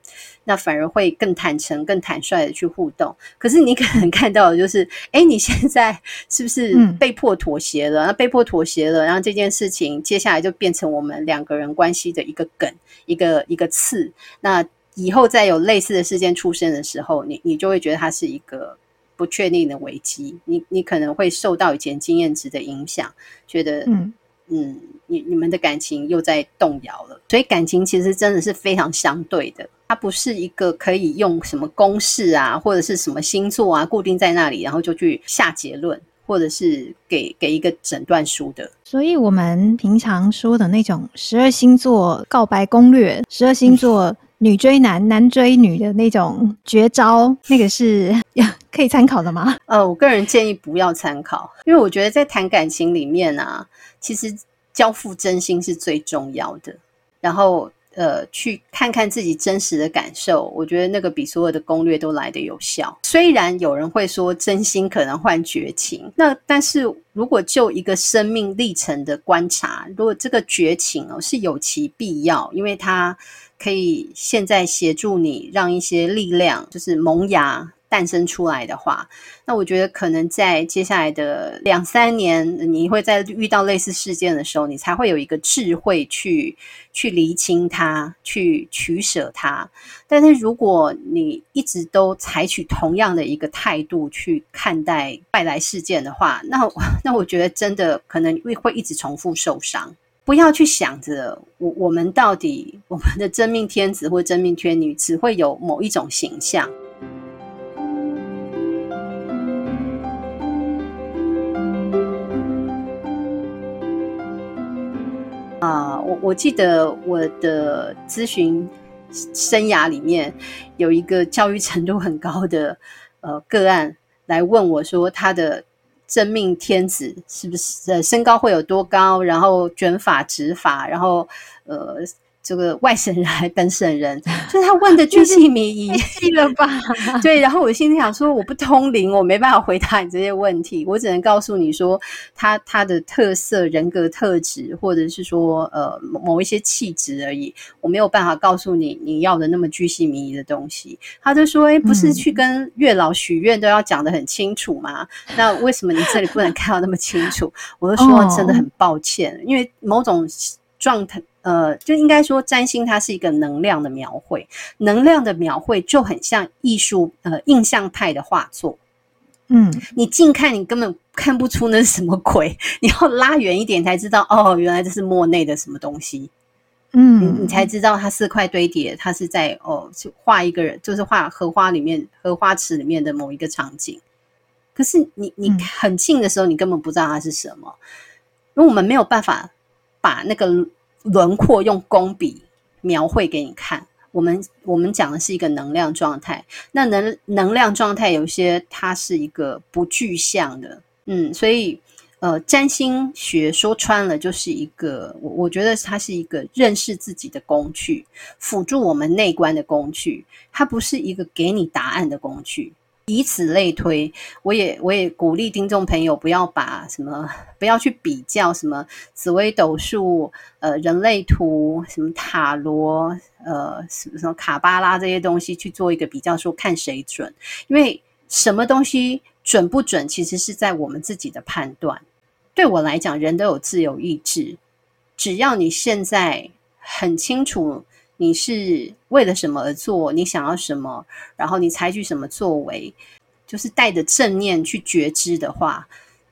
那反而会更坦诚、更坦率的去互动。可是你可能看到的就是，哎，你现在是不是被迫妥协了？那被迫妥协了，然后这件事情接下来就变成我们两个人关系的一个梗、一个一个刺。那以后再有类似的事件出现的时候，你你就会觉得它是一个。不确定的危机，你你可能会受到以前经验值的影响，觉得嗯嗯，你你们的感情又在动摇了。所以感情其实真的是非常相对的，它不是一个可以用什么公式啊，或者是什么星座啊固定在那里，然后就去下结论，或者是给给一个诊断书的。所以我们平常说的那种十二星座告白攻略，十二星座、嗯。女追男，男追女的那种绝招，那个是可以参考的吗？呃，我个人建议不要参考，因为我觉得在谈感情里面啊，其实交付真心是最重要的。然后，呃，去看看自己真实的感受，我觉得那个比所有的攻略都来得有效。虽然有人会说真心可能换绝情，那但是如果就一个生命历程的观察，如果这个绝情哦是有其必要，因为它。可以现在协助你，让一些力量就是萌芽诞生出来的话，那我觉得可能在接下来的两三年，你会在遇到类似事件的时候，你才会有一个智慧去去厘清它，去取舍它。但是如果你一直都采取同样的一个态度去看待外来事件的话，那那我觉得真的可能会会一直重复受伤。不要去想着我我们到底我们的真命天子或真命天女只会有某一种形象。我记得我的咨询生涯里面有一个教育程度很高的呃个案来问我说，他的真命天子是不是呃身高会有多高，然后卷发直发，然后呃。这个外省人还本省人，<laughs> 就是他问的巨细靡遗，了吧？<laughs> 对，然后我心里想说，我不通灵，我没办法回答你这些问题，我只能告诉你说，他他的特色、人格特质，或者是说呃某一些气质而已，我没有办法告诉你你要的那么巨细靡遗的东西。他就说，哎，不是去跟月老许愿都要讲的很清楚吗？嗯、那为什么你这里不能看到那么清楚？<laughs> 我就说真的很抱歉，哦、因为某种状态。呃，就应该说，占星它是一个能量的描绘，能量的描绘就很像艺术，呃，印象派的画作。嗯，你近看你根本看不出那是什么鬼，<laughs> 你要拉远一点才知道，哦，原来这是莫内的什么东西。嗯，你你才知道它四块堆叠，它是在哦，就画一个人，就是画荷花里面荷花池里面的某一个场景。可是你你很近的时候，你根本不知道它是什么，因为我们没有办法把那个。轮廓用工笔描绘给你看。我们我们讲的是一个能量状态。那能能量状态有些它是一个不具象的，嗯，所以呃，占星学说穿了就是一个，我我觉得它是一个认识自己的工具，辅助我们内观的工具。它不是一个给你答案的工具。以此类推，我也我也鼓励听众朋友不要把什么 <laughs> 不要去比较什么紫微斗数、呃人类图、什么塔罗、呃什么什么卡巴拉这些东西去做一个比较，说看谁准。因为什么东西准不准，其实是在我们自己的判断。对我来讲，人都有自由意志，只要你现在很清楚。你是为了什么而做？你想要什么？然后你采取什么作为？就是带着正念去觉知的话，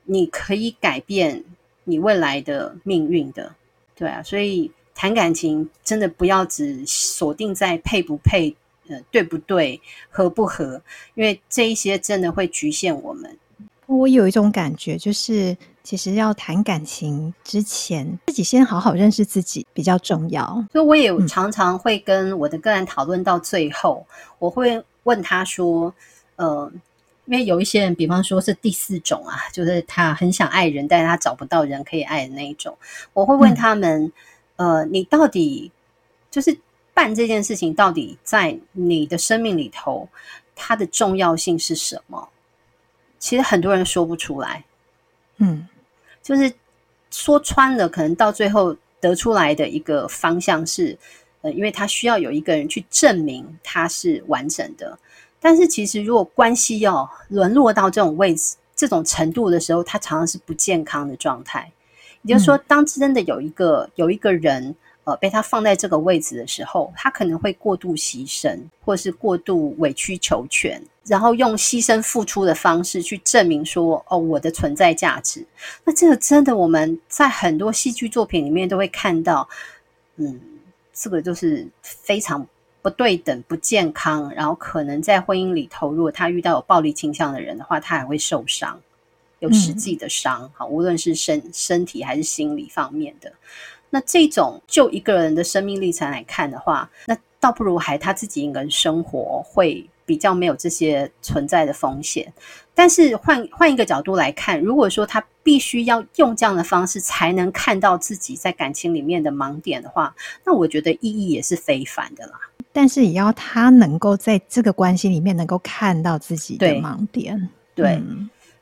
你可以改变你未来的命运的。对啊，所以谈感情真的不要只锁定在配不配，呃，对不对，合不合，因为这一些真的会局限我们。我有一种感觉，就是其实要谈感情之前，自己先好好认识自己比较重要。所以我也常常会跟我的个案讨论到最后，嗯、我会问他说：“呃，因为有一些人，比方说是第四种啊，就是他很想爱人，但是他找不到人可以爱的那一种。我会问他们：嗯、呃，你到底就是办这件事情，到底在你的生命里头，它的重要性是什么？”其实很多人说不出来，嗯，就是说穿了，可能到最后得出来的一个方向是，呃，因为他需要有一个人去证明他是完整的。但是其实如果关系要沦落到这种位置、这种程度的时候，他常常是不健康的状态。也就是说，当真的有一个有一个人。呃，被他放在这个位置的时候，他可能会过度牺牲，或是过度委曲求全，然后用牺牲付出的方式去证明说：“哦，我的存在价值。”那这个真的我们在很多戏剧作品里面都会看到，嗯，这个就是非常不对等、不健康，然后可能在婚姻里头，如果他遇到有暴力倾向的人的话，他还会受伤，有实际的伤，好，无论是身身体还是心理方面的。那这种就一个人的生命历程来看的话，那倒不如还他自己一个人生活会比较没有这些存在的风险。但是换换一个角度来看，如果说他必须要用这样的方式才能看到自己在感情里面的盲点的话，那我觉得意义也是非凡的啦。但是也要他能够在这个关系里面能够看到自己的盲点，对。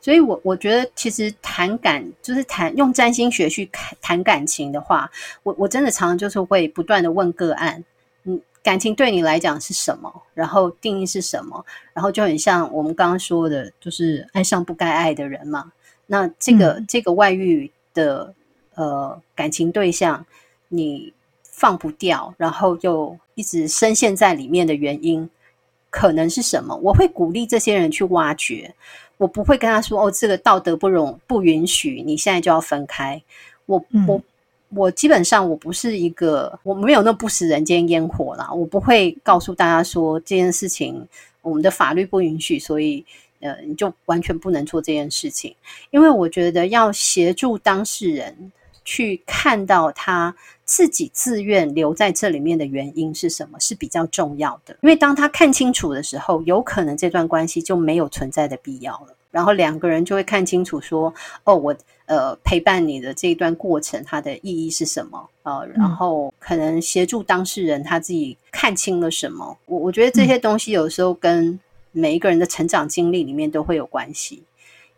所以我，我我觉得其实谈感就是谈用占星学去谈谈感情的话，我我真的常常就是会不断的问个案，嗯，感情对你来讲是什么？然后定义是什么？然后就很像我们刚刚说的，就是爱上不该爱的人嘛。那这个、嗯、这个外遇的呃感情对象，你放不掉，然后又一直深陷在里面的原因，可能是什么？我会鼓励这些人去挖掘，我不会跟他说：“哦，这个道德不容不允许，你现在就要分开。”我我。嗯我基本上我不是一个，我没有那不食人间烟火啦。我不会告诉大家说这件事情我们的法律不允许，所以呃你就完全不能做这件事情。因为我觉得要协助当事人去看到他自己自愿留在这里面的原因是什么是比较重要的。因为当他看清楚的时候，有可能这段关系就没有存在的必要了。然后两个人就会看清楚说，哦，我。呃，陪伴你的这一段过程，它的意义是什么？呃，然后可能协助当事人他自己看清了什么。我我觉得这些东西有时候跟每一个人的成长经历里面都会有关系，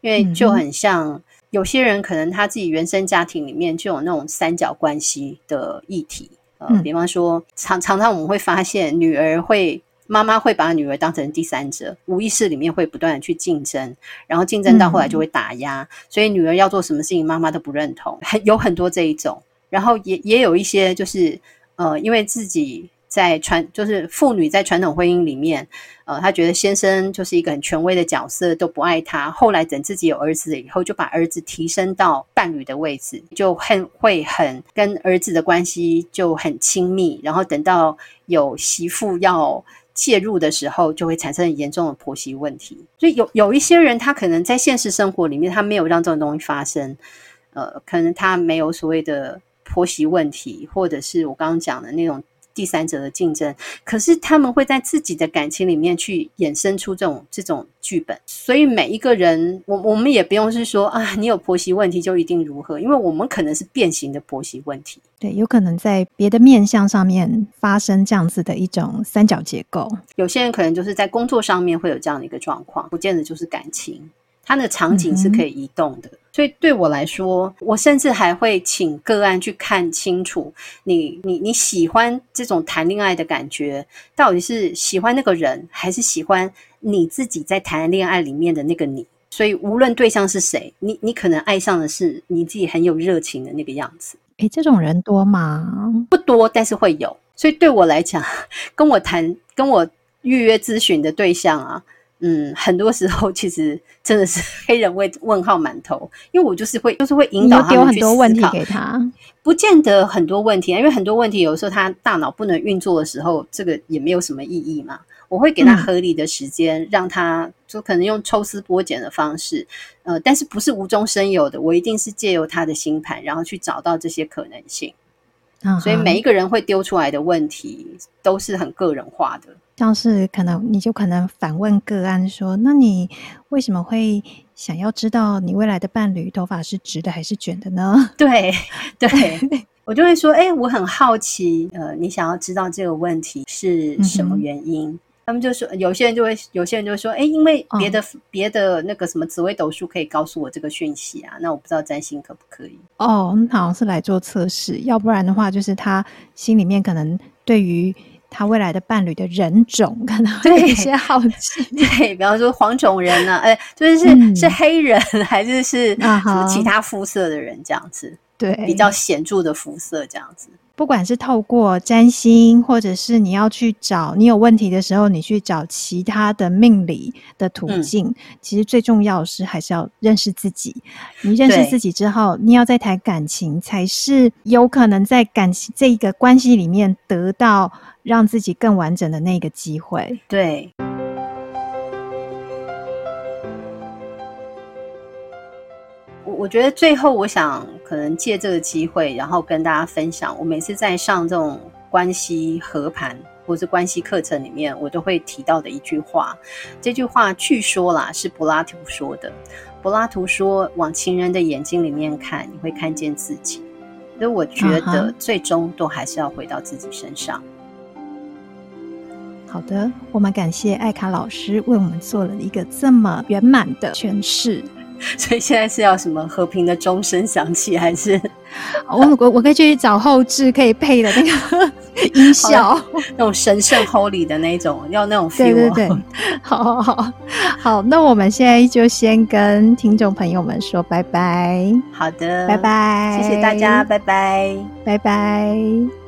因为就很像有些人可能他自己原生家庭里面就有那种三角关系的议题。呃，比方说常常常我们会发现女儿会。妈妈会把女儿当成第三者，无意识里面会不断的去竞争，然后竞争到后来就会打压，嗯、所以女儿要做什么事情，妈妈都不认同，很有很多这一种，然后也也有一些就是呃，因为自己在传，就是妇女在传统婚姻里面，呃，她觉得先生就是一个很权威的角色，都不爱她，后来等自己有儿子了以后，就把儿子提升到伴侣的位置，就很会很跟儿子的关系就很亲密，然后等到有媳妇要。介入的时候，就会产生很严重的婆媳问题。所以有有一些人，他可能在现实生活里面，他没有让这种东西发生。呃，可能他没有所谓的婆媳问题，或者是我刚刚讲的那种。第三者的竞争，可是他们会在自己的感情里面去衍生出这种这种剧本，所以每一个人，我我们也不用是说啊，你有婆媳问题就一定如何，因为我们可能是变形的婆媳问题，对，有可能在别的面相上面发生这样子的一种三角结构。有些人可能就是在工作上面会有这样的一个状况，不见得就是感情。它的场景是可以移动的，嗯、所以对我来说，我甚至还会请个案去看清楚你，你你你喜欢这种谈恋爱的感觉，到底是喜欢那个人，还是喜欢你自己在谈恋爱里面的那个你？所以无论对象是谁，你你可能爱上的是你自己很有热情的那个样子。诶，这种人多吗？不多，但是会有。所以对我来讲，<laughs> 跟我谈、跟我预约咨询的对象啊。嗯，很多时候其实真的是黑人问问号满头，因为我就是会就是会引导他们去思考，丢很多问题给他，不见得很多问题啊，因为很多问题有时候他大脑不能运作的时候，这个也没有什么意义嘛。我会给他合理的时间，嗯、让他就可能用抽丝剥茧的方式，呃，但是不是无中生有的，我一定是借由他的星盘，然后去找到这些可能性。嗯、所以每一个人会丢出来的问题都是很个人化的。像是可能你就可能反问个案说：“那你为什么会想要知道你未来的伴侣头发是直的还是卷的呢？”对对，<laughs> 我就会说：“哎、欸，我很好奇，呃，你想要知道这个问题是什么原因？”嗯、他们就说：“有些人就会，有些人就会说：‘哎、欸，因为别的别、哦、的那个什么紫微斗数可以告诉我这个讯息啊。’那我不知道占星可不可以？哦，好像是来做测试，要不然的话，就是他心里面可能对于。”他未来的伴侣的人种可能会有一些好奇，<laughs> 对，比方说黄种人呢、啊，哎、欸，就是是、嗯、是黑人还是是什么其他肤色的人这样子，对，比较显著的肤色这样子。不管是透过占星，或者是你要去找你有问题的时候，你去找其他的命理的途径，嗯、其实最重要的是还是要认识自己。你认识自己之后，你要再谈感情，才是有可能在感情这一个关系里面得到让自己更完整的那个机会。对。我觉得最后，我想可能借这个机会，然后跟大家分享，我每次在上这种关系和盘或是关系课程里面，我都会提到的一句话。这句话据说啦是柏拉图说的。柏拉图说：“往情人的眼睛里面看，你会看见自己。”所以我觉得最终都还是要回到自己身上。好的，我们感谢艾卡老师为我们做了一个这么圆满的诠释。<laughs> 所以现在是要什么和平的钟声响起，还是？<laughs> 我我我可以去找后置可以配的那个 <laughs> 音效，那种神圣 Holy 的那种，要那种 feel。对对对，好好好，好，那我们现在就先跟听众朋友们说拜拜。好的，拜拜，谢谢大家，拜拜，拜拜。